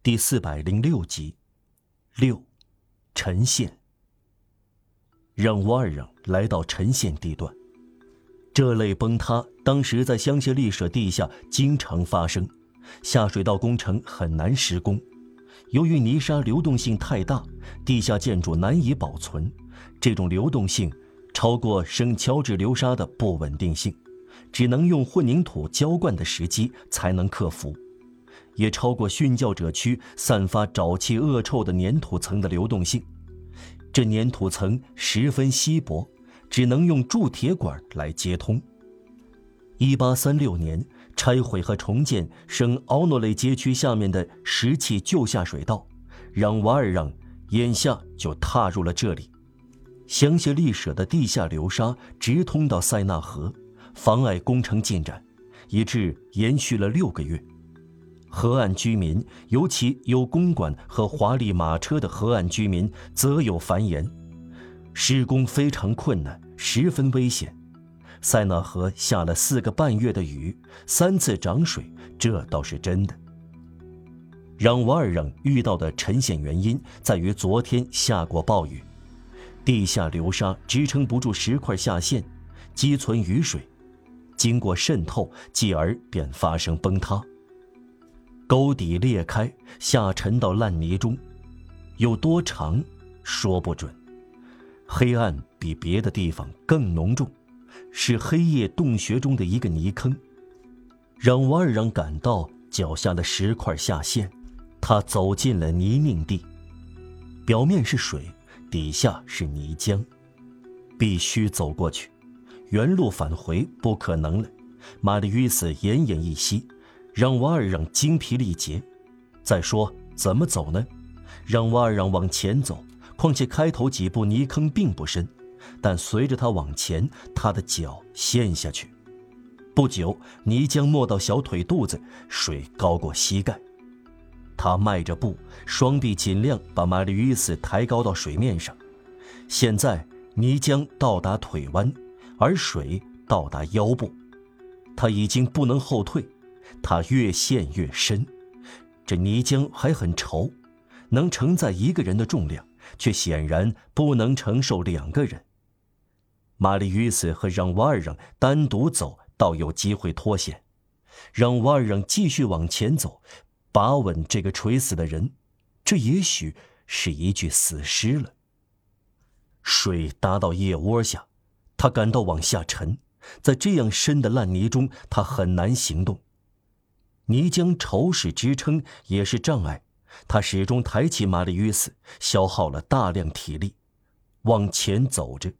第四百零六集，六，陈县。让瓦尔让来到陈县地段，这类崩塌当时在香榭丽舍地下经常发生，下水道工程很难施工，由于泥沙流动性太大，地下建筑难以保存，这种流动性超过圣乔治流沙的不稳定性，只能用混凝土浇灌的时机才能克服。也超过殉教者区散发沼气恶臭的粘土层的流动性，这粘土层十分稀薄，只能用铸铁管来接通。一八三六年拆毁和重建圣奥诺雷街区下面的石砌旧下水道，让瓦尔让眼下就踏入了这里。香榭丽舍的地下流沙直通到塞纳河，妨碍工程进展，以致延续了六个月。河岸居民，尤其有公馆和华丽马车的河岸居民，则有繁衍：施工非常困难，十分危险。塞纳河下了四个半月的雨，三次涨水，这倒是真的。让瓦尔让遇到的沉陷原因在于昨天下过暴雨，地下流沙支撑不住石块下陷，积存雨水，经过渗透，继而便发生崩塌。沟底裂开，下沉到烂泥中，有多长，说不准。黑暗比别的地方更浓重，是黑夜洞穴中的一个泥坑，让瓦尔让感到脚下的石块下陷。他走进了泥泞地，表面是水，底下是泥浆，必须走过去，原路返回不可能了。玛丽·约斯奄奄一息。让瓦尔让精疲力竭。再说怎么走呢？让瓦尔让往前走，况且开头几步泥坑并不深，但随着他往前，他的脚陷下去。不久，泥浆没到小腿肚子，水高过膝盖。他迈着步，双臂尽量把玛丽·伊斯抬高到水面上。现在泥浆到达腿弯，而水到达腰部，他已经不能后退。他越陷越深，这泥浆还很稠，能承载一个人的重量，却显然不能承受两个人。玛丽·与斯和让瓦尔让单独走，倒有机会脱险。让瓦尔让继续往前走，把稳这个垂死的人，这也许是一具死尸了。水达到腋窝下，他感到往下沉，在这样深的烂泥中，他很难行动。泥浆稠是支撑，也是障碍。他始终抬起玛丽·约斯，消耗了大量体力，往前走着，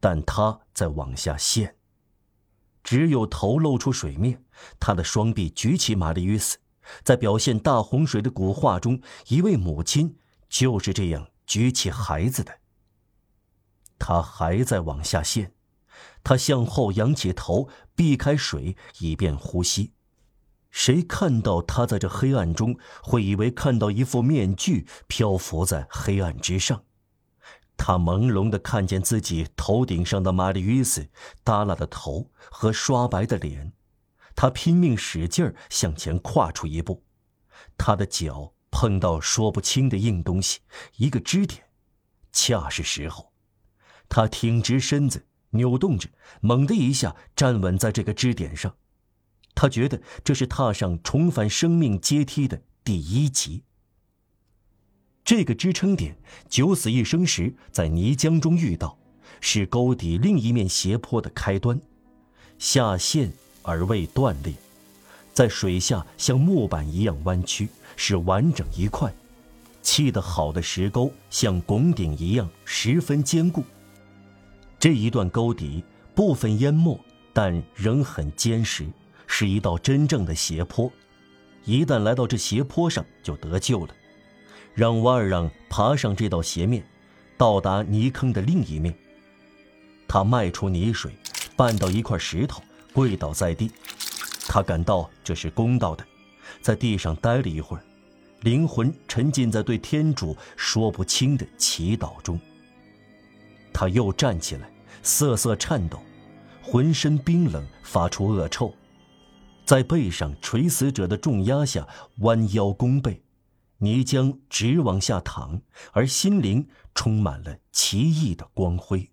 但他在往下陷。只有头露出水面，他的双臂举起玛丽·约斯，在表现大洪水的古画中，一位母亲就是这样举起孩子的。他还在往下陷，他向后仰起头，避开水，以便呼吸。谁看到他在这黑暗中，会以为看到一副面具漂浮在黑暗之上。他朦胧地看见自己头顶上的玛丽·约斯耷拉的头和刷白的脸。他拼命使劲儿向前跨出一步，他的脚碰到说不清的硬东西，一个支点，恰是时候。他挺直身子，扭动着，猛地一下站稳在这个支点上。他觉得这是踏上重返生命阶梯的第一级。这个支撑点九死一生时在泥浆中遇到，是沟底另一面斜坡的开端，下陷而未断裂，在水下像木板一样弯曲，是完整一块。砌得好的石沟像拱顶一样十分坚固。这一段沟底部分淹没，但仍很坚实。是一道真正的斜坡，一旦来到这斜坡上，就得救了。让瓦尔让爬上这道斜面，到达泥坑的另一面。他迈出泥水，绊到一块石头，跪倒在地。他感到这是公道的，在地上待了一会儿，灵魂沉浸在对天主说不清的祈祷中。他又站起来，瑟瑟颤抖，浑身冰冷，发出恶臭。在背上垂死者的重压下，弯腰弓背，泥浆直往下淌，而心灵充满了奇异的光辉。